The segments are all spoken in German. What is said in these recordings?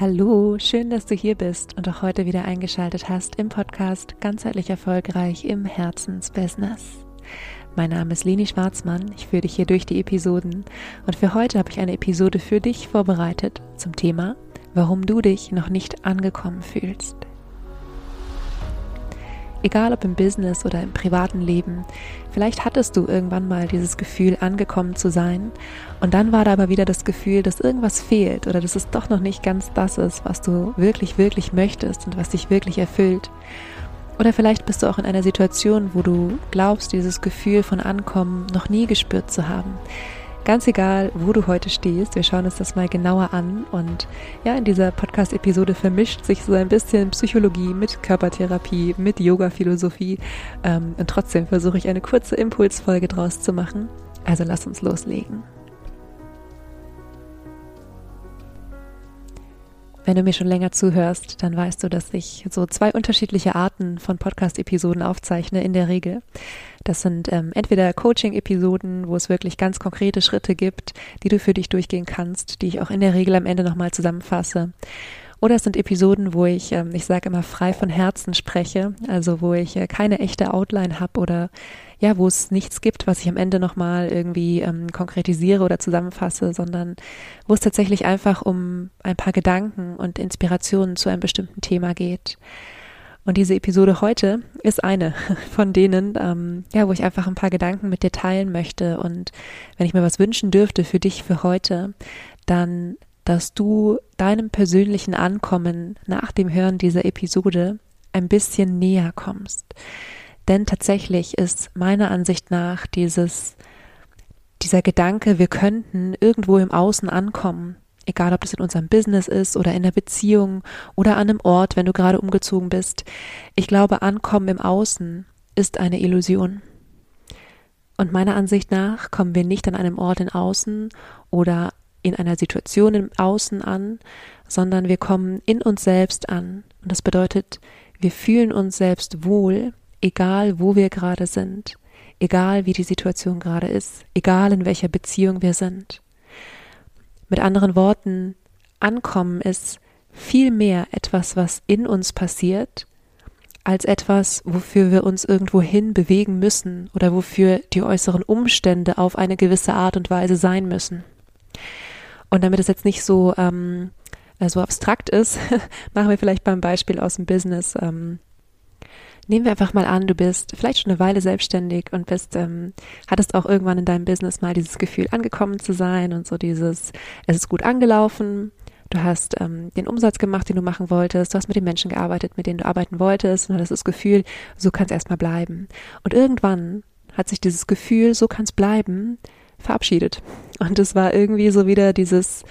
Hallo, schön, dass du hier bist und auch heute wieder eingeschaltet hast im Podcast Ganzheitlich Erfolgreich im Herzensbusiness. Mein Name ist Leni Schwarzmann, ich führe dich hier durch die Episoden und für heute habe ich eine Episode für dich vorbereitet zum Thema, warum du dich noch nicht angekommen fühlst. Egal ob im Business oder im privaten Leben, vielleicht hattest du irgendwann mal dieses Gefühl, angekommen zu sein und dann war da aber wieder das Gefühl, dass irgendwas fehlt oder dass es doch noch nicht ganz das ist, was du wirklich, wirklich möchtest und was dich wirklich erfüllt. Oder vielleicht bist du auch in einer Situation, wo du glaubst, dieses Gefühl von Ankommen noch nie gespürt zu haben. Ganz egal, wo du heute stehst, wir schauen uns das mal genauer an. Und ja, in dieser Podcast-Episode vermischt sich so ein bisschen Psychologie mit Körpertherapie, mit Yoga-Philosophie. Ähm, und trotzdem versuche ich eine kurze Impulsfolge draus zu machen. Also lass uns loslegen. Wenn du mir schon länger zuhörst, dann weißt du, dass ich so zwei unterschiedliche Arten von Podcast-Episoden aufzeichne in der Regel. Das sind ähm, entweder Coaching-Episoden, wo es wirklich ganz konkrete Schritte gibt, die du für dich durchgehen kannst, die ich auch in der Regel am Ende nochmal zusammenfasse. Oder es sind Episoden, wo ich, ähm, ich sage immer, frei von Herzen spreche, also wo ich äh, keine echte Outline habe oder ja, wo es nichts gibt, was ich am Ende nochmal irgendwie ähm, konkretisiere oder zusammenfasse, sondern wo es tatsächlich einfach um ein paar Gedanken und Inspirationen zu einem bestimmten Thema geht. Und diese Episode heute ist eine von denen, ähm, ja, wo ich einfach ein paar Gedanken mit dir teilen möchte. Und wenn ich mir was wünschen dürfte für dich für heute, dann dass du deinem persönlichen Ankommen nach dem Hören dieser Episode ein bisschen näher kommst. Denn tatsächlich ist meiner Ansicht nach dieses, dieser Gedanke, wir könnten irgendwo im Außen ankommen, egal ob das in unserem Business ist oder in der Beziehung oder an einem Ort, wenn du gerade umgezogen bist. Ich glaube, Ankommen im Außen ist eine Illusion. Und meiner Ansicht nach kommen wir nicht an einem Ort in Außen oder in einer Situation im Außen an, sondern wir kommen in uns selbst an. Und das bedeutet, wir fühlen uns selbst wohl, egal wo wir gerade sind, egal wie die Situation gerade ist, egal in welcher Beziehung wir sind. Mit anderen Worten, Ankommen ist viel mehr etwas, was in uns passiert, als etwas, wofür wir uns irgendwohin bewegen müssen oder wofür die äußeren Umstände auf eine gewisse Art und Weise sein müssen. Und damit es jetzt nicht so, ähm, äh, so abstrakt ist, machen wir vielleicht beim Beispiel aus dem Business. Ähm, nehmen wir einfach mal an, du bist vielleicht schon eine Weile selbstständig und bist, ähm, hattest auch irgendwann in deinem Business mal dieses Gefühl, angekommen zu sein und so dieses, es ist gut angelaufen. Du hast ähm, den Umsatz gemacht, den du machen wolltest. Du hast mit den Menschen gearbeitet, mit denen du arbeiten wolltest. Und hattest das Gefühl, so kann es erstmal bleiben. Und irgendwann hat sich dieses Gefühl, so kann es bleiben, verabschiedet. Und es war irgendwie so wieder dieses,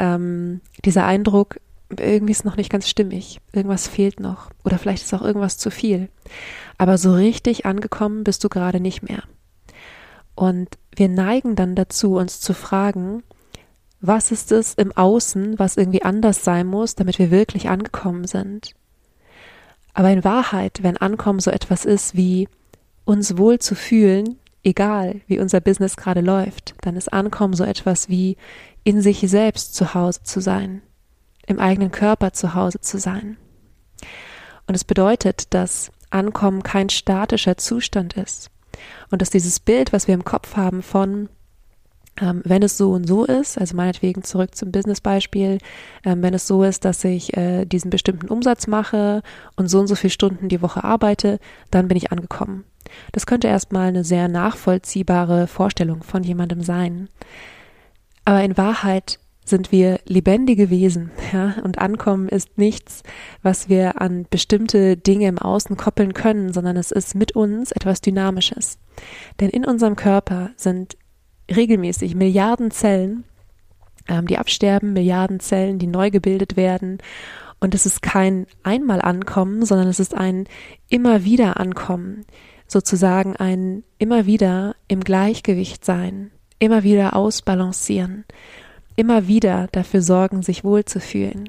ähm, dieser Eindruck, irgendwie ist noch nicht ganz stimmig, irgendwas fehlt noch oder vielleicht ist auch irgendwas zu viel. Aber so richtig angekommen bist du gerade nicht mehr. Und wir neigen dann dazu, uns zu fragen, was ist es im Außen, was irgendwie anders sein muss, damit wir wirklich angekommen sind? Aber in Wahrheit, wenn Ankommen so etwas ist wie uns wohl zu fühlen, egal wie unser Business gerade läuft, dann ist Ankommen so etwas wie in sich selbst zu Hause zu sein, im eigenen Körper zu Hause zu sein. Und es bedeutet, dass Ankommen kein statischer Zustand ist und dass dieses Bild, was wir im Kopf haben von ähm, wenn es so und so ist, also meinetwegen zurück zum Business-Beispiel, ähm, wenn es so ist, dass ich äh, diesen bestimmten Umsatz mache und so und so viele Stunden die Woche arbeite, dann bin ich angekommen. Das könnte erstmal eine sehr nachvollziehbare Vorstellung von jemandem sein. Aber in Wahrheit sind wir lebendige Wesen, ja, und Ankommen ist nichts, was wir an bestimmte Dinge im Außen koppeln können, sondern es ist mit uns etwas Dynamisches. Denn in unserem Körper sind regelmäßig Milliarden Zellen, ähm, die absterben, Milliarden Zellen, die neu gebildet werden. Und es ist kein einmal Ankommen, sondern es ist ein immer wieder Ankommen sozusagen ein immer wieder im Gleichgewicht sein, immer wieder ausbalancieren, immer wieder dafür sorgen, sich wohlzufühlen.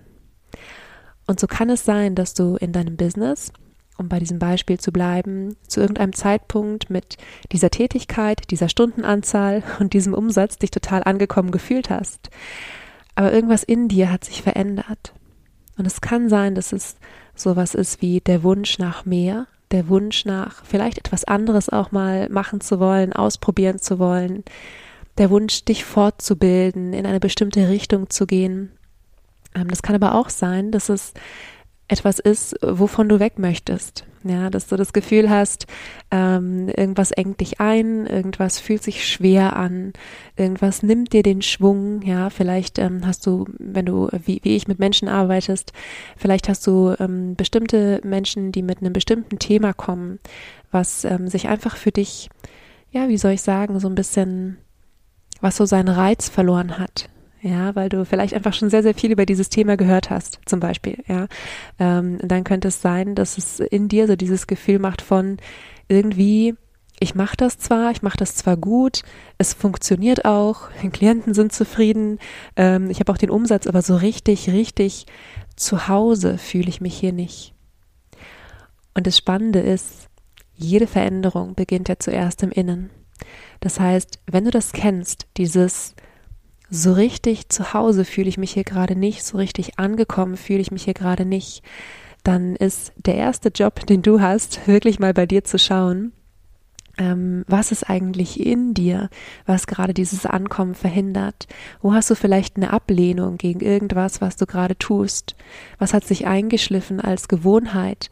Und so kann es sein, dass du in deinem Business, um bei diesem Beispiel zu bleiben, zu irgendeinem Zeitpunkt mit dieser Tätigkeit, dieser Stundenanzahl und diesem Umsatz dich total angekommen gefühlt hast. Aber irgendwas in dir hat sich verändert. Und es kann sein, dass es sowas ist wie der Wunsch nach mehr, der Wunsch nach vielleicht etwas anderes auch mal machen zu wollen, ausprobieren zu wollen, der Wunsch, dich fortzubilden, in eine bestimmte Richtung zu gehen. Ähm, das kann aber auch sein, dass es etwas ist, wovon du weg möchtest. Ja, dass du das Gefühl hast, ähm, irgendwas engt dich ein, irgendwas fühlt sich schwer an, irgendwas nimmt dir den Schwung. Ja, vielleicht ähm, hast du, wenn du wie, wie ich mit Menschen arbeitest, vielleicht hast du ähm, bestimmte Menschen, die mit einem bestimmten Thema kommen, was ähm, sich einfach für dich, ja, wie soll ich sagen, so ein bisschen, was so seinen Reiz verloren hat. Ja, weil du vielleicht einfach schon sehr, sehr viel über dieses Thema gehört hast, zum Beispiel, ja. Ähm, dann könnte es sein, dass es in dir so dieses Gefühl macht von irgendwie, ich mache das zwar, ich mache das zwar gut, es funktioniert auch, die Klienten sind zufrieden, ähm, ich habe auch den Umsatz, aber so richtig, richtig zu Hause fühle ich mich hier nicht. Und das Spannende ist, jede Veränderung beginnt ja zuerst im Innen. Das heißt, wenn du das kennst, dieses so richtig zu Hause fühle ich mich hier gerade nicht, so richtig angekommen fühle ich mich hier gerade nicht, dann ist der erste Job, den du hast, wirklich mal bei dir zu schauen, ähm, was ist eigentlich in dir, was gerade dieses Ankommen verhindert? Wo hast du vielleicht eine Ablehnung gegen irgendwas, was du gerade tust? Was hat sich eingeschliffen als Gewohnheit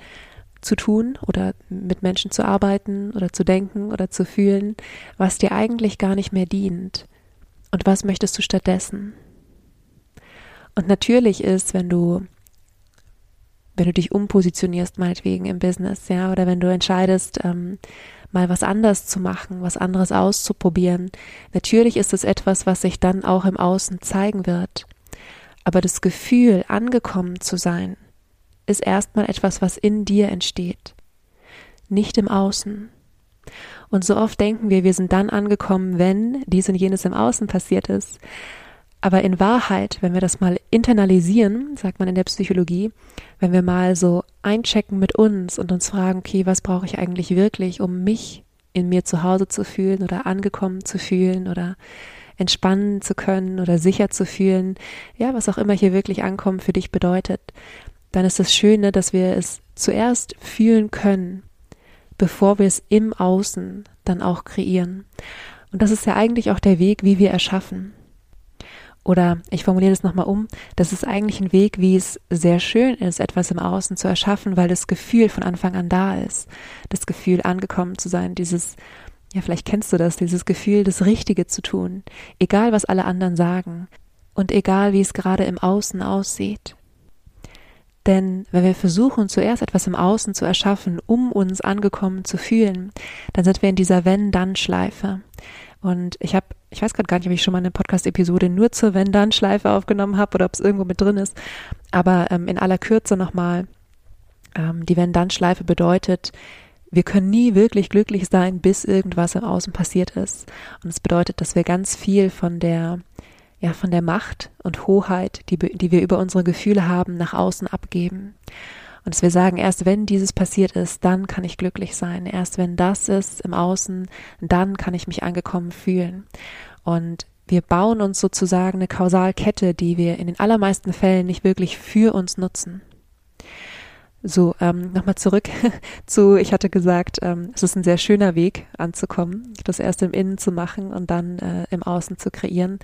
zu tun oder mit Menschen zu arbeiten oder zu denken oder zu fühlen, was dir eigentlich gar nicht mehr dient? Und was möchtest du stattdessen? Und natürlich ist, wenn du wenn du dich umpositionierst, meinetwegen im Business, ja, oder wenn du entscheidest, ähm, mal was anders zu machen, was anderes auszuprobieren, natürlich ist es etwas, was sich dann auch im Außen zeigen wird. Aber das Gefühl, angekommen zu sein, ist erstmal etwas, was in dir entsteht, nicht im Außen. Und so oft denken wir, wir sind dann angekommen, wenn dies und jenes im Außen passiert ist. Aber in Wahrheit, wenn wir das mal internalisieren, sagt man in der Psychologie, wenn wir mal so einchecken mit uns und uns fragen, okay, was brauche ich eigentlich wirklich, um mich in mir zu Hause zu fühlen oder angekommen zu fühlen oder entspannen zu können oder sicher zu fühlen, ja, was auch immer hier wirklich ankommen für dich bedeutet, dann ist das Schöne, dass wir es zuerst fühlen können bevor wir es im Außen dann auch kreieren. Und das ist ja eigentlich auch der Weg, wie wir erschaffen. Oder ich formuliere das nochmal um, das ist eigentlich ein Weg, wie es sehr schön ist, etwas im Außen zu erschaffen, weil das Gefühl von Anfang an da ist. Das Gefühl, angekommen zu sein, dieses, ja, vielleicht kennst du das, dieses Gefühl, das Richtige zu tun, egal was alle anderen sagen und egal wie es gerade im Außen aussieht. Denn wenn wir versuchen, zuerst etwas im Außen zu erschaffen, um uns angekommen zu fühlen, dann sind wir in dieser Wenn-Dann-Schleife. Und ich habe, ich weiß gerade gar nicht, ob ich schon mal eine Podcast-Episode nur zur Wenn-Dann-Schleife aufgenommen habe oder ob es irgendwo mit drin ist. Aber ähm, in aller Kürze nochmal, ähm, die Wenn-Dann-Schleife bedeutet, wir können nie wirklich glücklich sein, bis irgendwas im Außen passiert ist. Und es bedeutet, dass wir ganz viel von der ja, von der Macht und Hoheit, die, die wir über unsere Gefühle haben, nach außen abgeben. Und dass wir sagen, erst wenn dieses passiert ist, dann kann ich glücklich sein. Erst wenn das ist im Außen, dann kann ich mich angekommen fühlen. Und wir bauen uns sozusagen eine Kausalkette, die wir in den allermeisten Fällen nicht wirklich für uns nutzen. So, ähm, nochmal zurück zu, ich hatte gesagt, ähm, es ist ein sehr schöner Weg anzukommen, das erst im Innen zu machen und dann äh, im Außen zu kreieren.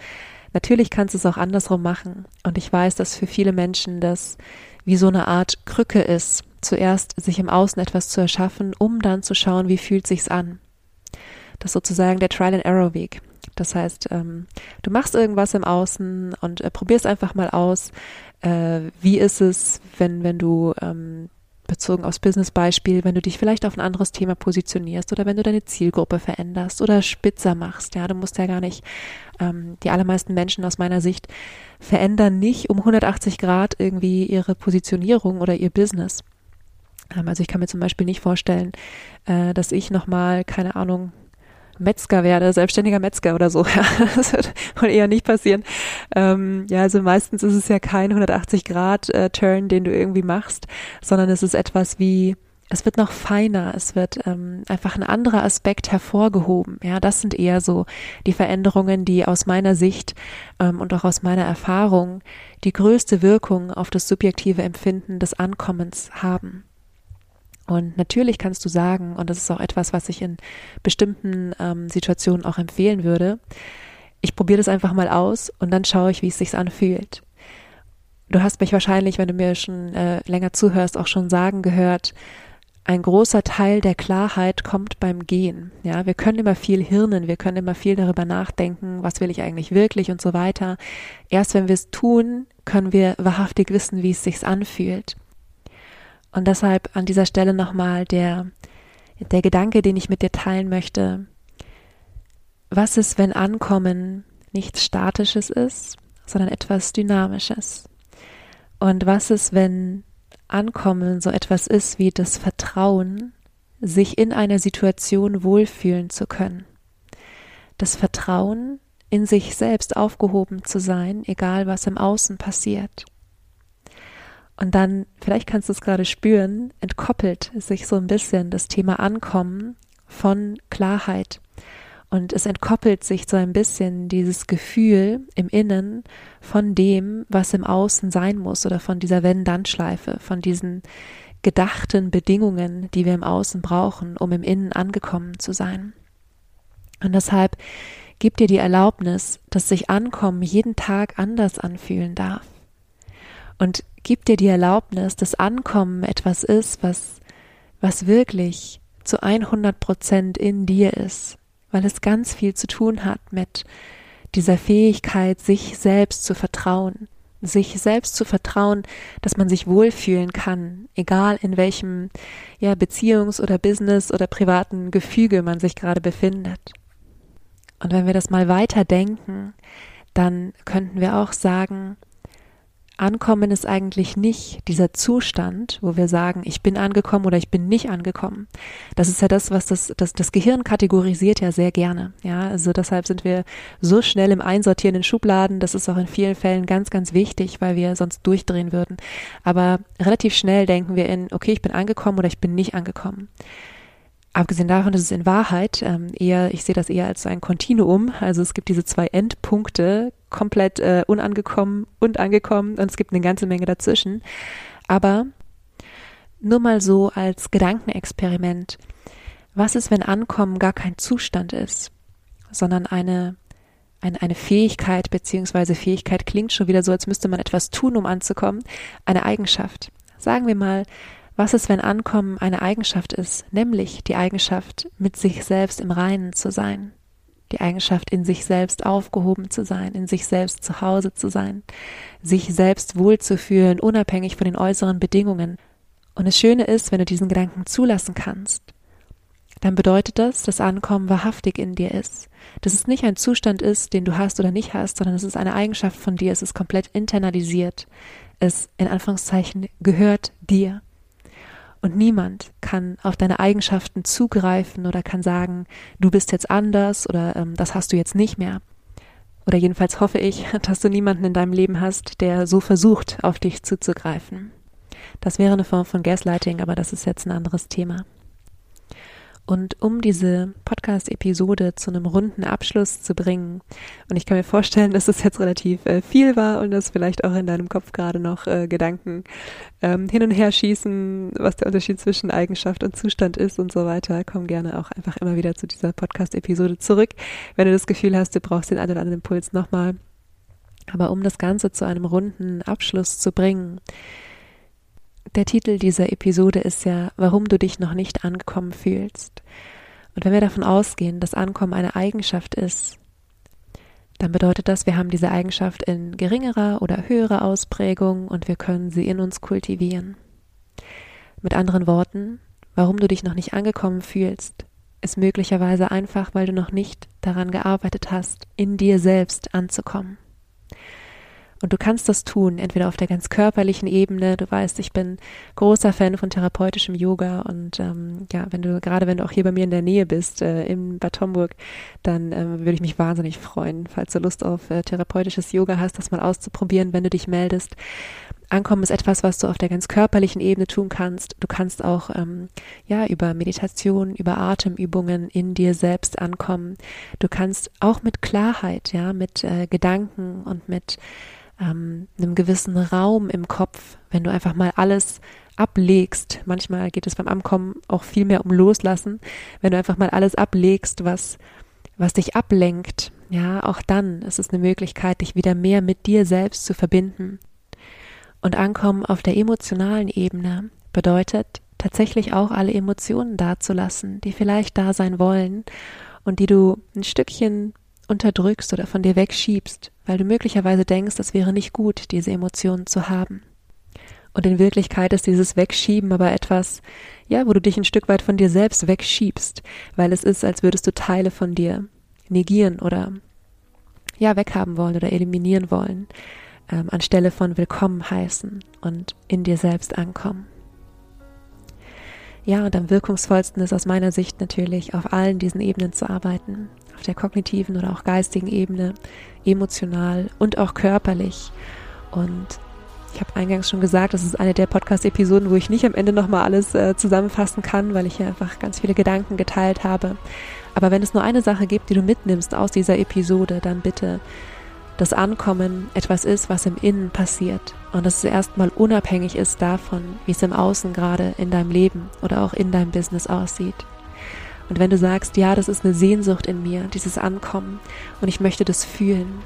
Natürlich kannst du es auch andersrum machen. Und ich weiß, dass für viele Menschen das wie so eine Art Krücke ist, zuerst sich im Außen etwas zu erschaffen, um dann zu schauen, wie fühlt sich's an. Das ist sozusagen der Trial and Error Weg. Das heißt, ähm, du machst irgendwas im Außen und äh, probierst einfach mal aus, äh, wie ist es, wenn, wenn du ähm, bezogen aufs Business-Beispiel, wenn du dich vielleicht auf ein anderes Thema positionierst oder wenn du deine Zielgruppe veränderst oder spitzer machst. Ja, du musst ja gar nicht, ähm, die allermeisten Menschen aus meiner Sicht verändern nicht um 180 Grad irgendwie ihre Positionierung oder ihr Business. Ähm, also ich kann mir zum Beispiel nicht vorstellen, äh, dass ich nochmal, keine Ahnung, Metzger werde, selbstständiger Metzger oder so. Ja, das wird wohl eher nicht passieren. Ähm, ja, also meistens ist es ja kein 180 Grad äh, Turn, den du irgendwie machst, sondern es ist etwas wie es wird noch feiner, es wird ähm, einfach ein anderer Aspekt hervorgehoben. Ja, das sind eher so die Veränderungen, die aus meiner Sicht ähm, und auch aus meiner Erfahrung die größte Wirkung auf das subjektive Empfinden des Ankommens haben. Und natürlich kannst du sagen, und das ist auch etwas, was ich in bestimmten ähm, Situationen auch empfehlen würde, ich probiere das einfach mal aus und dann schaue ich, wie es sich anfühlt. Du hast mich wahrscheinlich, wenn du mir schon äh, länger zuhörst, auch schon sagen gehört, ein großer Teil der Klarheit kommt beim Gehen. Ja, wir können immer viel hirnen, wir können immer viel darüber nachdenken, was will ich eigentlich wirklich und so weiter. Erst wenn wir es tun, können wir wahrhaftig wissen, wie es sich anfühlt. Und deshalb an dieser Stelle nochmal der, der Gedanke, den ich mit dir teilen möchte. Was ist, wenn Ankommen nichts Statisches ist, sondern etwas Dynamisches? Und was ist, wenn Ankommen so etwas ist wie das Vertrauen, sich in einer Situation wohlfühlen zu können? Das Vertrauen, in sich selbst aufgehoben zu sein, egal was im Außen passiert. Und dann, vielleicht kannst du es gerade spüren, entkoppelt sich so ein bisschen das Thema Ankommen von Klarheit und es entkoppelt sich so ein bisschen dieses Gefühl im Innen von dem, was im Außen sein muss oder von dieser Wenn-Dann-Schleife, von diesen gedachten Bedingungen, die wir im Außen brauchen, um im Innen angekommen zu sein. Und deshalb gib dir die Erlaubnis, dass sich Ankommen jeden Tag anders anfühlen darf. Und gib dir die Erlaubnis, dass Ankommen etwas ist, was, was wirklich zu 100 Prozent in dir ist, weil es ganz viel zu tun hat mit dieser Fähigkeit, sich selbst zu vertrauen, sich selbst zu vertrauen, dass man sich wohlfühlen kann, egal in welchem ja Beziehungs- oder Business- oder privaten Gefüge man sich gerade befindet. Und wenn wir das mal weiter denken, dann könnten wir auch sagen, Ankommen ist eigentlich nicht dieser Zustand, wo wir sagen, ich bin angekommen oder ich bin nicht angekommen. Das ist ja das, was das, das, das Gehirn kategorisiert ja sehr gerne. Ja, also deshalb sind wir so schnell im Einsortieren in Schubladen. Das ist auch in vielen Fällen ganz, ganz wichtig, weil wir sonst durchdrehen würden. Aber relativ schnell denken wir in, okay, ich bin angekommen oder ich bin nicht angekommen. Abgesehen davon ist es in Wahrheit ähm, eher, ich sehe das eher als ein Kontinuum. Also es gibt diese zwei Endpunkte, komplett äh, unangekommen und angekommen und es gibt eine ganze Menge dazwischen. Aber nur mal so als Gedankenexperiment. Was ist, wenn Ankommen gar kein Zustand ist, sondern eine, eine, eine Fähigkeit, beziehungsweise Fähigkeit klingt schon wieder so, als müsste man etwas tun, um anzukommen, eine Eigenschaft. Sagen wir mal, was ist, wenn Ankommen eine Eigenschaft ist, nämlich die Eigenschaft, mit sich selbst im Reinen zu sein, die Eigenschaft, in sich selbst aufgehoben zu sein, in sich selbst zu Hause zu sein, sich selbst wohlzufühlen, unabhängig von den äußeren Bedingungen. Und das Schöne ist, wenn du diesen Gedanken zulassen kannst, dann bedeutet das, dass Ankommen wahrhaftig in dir ist. Dass es nicht ein Zustand ist, den du hast oder nicht hast, sondern es ist eine Eigenschaft von dir, es ist komplett internalisiert. Es, in Anführungszeichen, gehört dir. Und niemand kann auf deine Eigenschaften zugreifen oder kann sagen, du bist jetzt anders oder ähm, das hast du jetzt nicht mehr. Oder jedenfalls hoffe ich, dass du niemanden in deinem Leben hast, der so versucht, auf dich zuzugreifen. Das wäre eine Form von Gaslighting, aber das ist jetzt ein anderes Thema. Und um diese Podcast-Episode zu einem runden Abschluss zu bringen, und ich kann mir vorstellen, dass es jetzt relativ äh, viel war und dass vielleicht auch in deinem Kopf gerade noch äh, Gedanken ähm, hin und her schießen, was der Unterschied zwischen Eigenschaft und Zustand ist und so weiter, komm gerne auch einfach immer wieder zu dieser Podcast-Episode zurück, wenn du das Gefühl hast, du brauchst den einen oder anderen Impuls nochmal. Aber um das Ganze zu einem runden Abschluss zu bringen, der Titel dieser Episode ist ja, warum du dich noch nicht angekommen fühlst. Und wenn wir davon ausgehen, dass Ankommen eine Eigenschaft ist, dann bedeutet das, wir haben diese Eigenschaft in geringerer oder höherer Ausprägung und wir können sie in uns kultivieren. Mit anderen Worten, warum du dich noch nicht angekommen fühlst, ist möglicherweise einfach, weil du noch nicht daran gearbeitet hast, in dir selbst anzukommen. Und du kannst das tun, entweder auf der ganz körperlichen Ebene. Du weißt, ich bin großer Fan von therapeutischem Yoga und ähm, ja, wenn du gerade wenn du auch hier bei mir in der Nähe bist, äh, in Bad Homburg, dann ähm, würde ich mich wahnsinnig freuen, falls du Lust auf äh, therapeutisches Yoga hast, das mal auszuprobieren, wenn du dich meldest. Ankommen ist etwas, was du auf der ganz körperlichen Ebene tun kannst. Du kannst auch ähm, ja über Meditation, über Atemübungen in dir selbst ankommen. Du kannst auch mit Klarheit, ja, mit äh, Gedanken und mit ähm, einem gewissen Raum im Kopf, wenn du einfach mal alles ablegst. Manchmal geht es beim Ankommen auch viel mehr um Loslassen. Wenn du einfach mal alles ablegst, was was dich ablenkt, ja, auch dann ist es eine Möglichkeit, dich wieder mehr mit dir selbst zu verbinden. Und Ankommen auf der emotionalen Ebene bedeutet tatsächlich auch alle Emotionen dazulassen, die vielleicht da sein wollen und die du ein Stückchen unterdrückst oder von dir wegschiebst, weil du möglicherweise denkst, es wäre nicht gut, diese Emotionen zu haben. Und in Wirklichkeit ist dieses Wegschieben aber etwas, ja, wo du dich ein Stück weit von dir selbst wegschiebst, weil es ist, als würdest du Teile von dir negieren oder ja, weghaben wollen oder eliminieren wollen ähm, anstelle von willkommen heißen und in dir selbst ankommen. Ja, und am wirkungsvollsten ist aus meiner Sicht natürlich auf allen diesen Ebenen zu arbeiten, auf der kognitiven oder auch geistigen Ebene, emotional und auch körperlich. Und ich habe eingangs schon gesagt, das ist eine der Podcast-Episoden, wo ich nicht am Ende nochmal alles äh, zusammenfassen kann, weil ich hier einfach ganz viele Gedanken geteilt habe. Aber wenn es nur eine Sache gibt, die du mitnimmst aus dieser Episode, dann bitte das Ankommen etwas ist, was im Innen passiert und dass es erstmal unabhängig ist davon, wie es im Außen gerade in deinem Leben oder auch in deinem Business aussieht. Und wenn du sagst, ja, das ist eine Sehnsucht in mir, dieses Ankommen und ich möchte das fühlen,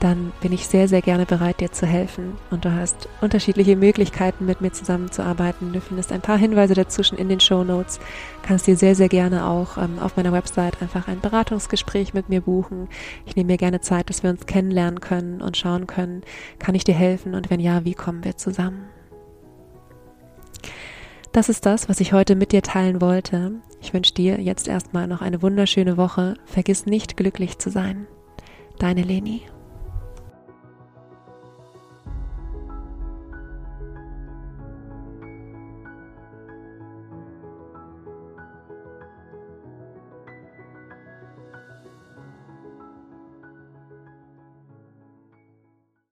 dann bin ich sehr, sehr gerne bereit, dir zu helfen. Und du hast unterschiedliche Möglichkeiten, mit mir zusammenzuarbeiten. Du findest ein paar Hinweise dazwischen in den Show Notes. Kannst dir sehr, sehr gerne auch ähm, auf meiner Website einfach ein Beratungsgespräch mit mir buchen. Ich nehme mir gerne Zeit, dass wir uns kennenlernen können und schauen können, kann ich dir helfen und wenn ja, wie kommen wir zusammen? Das ist das, was ich heute mit dir teilen wollte. Ich wünsche dir jetzt erstmal noch eine wunderschöne Woche. Vergiss nicht glücklich zu sein. Deine Leni.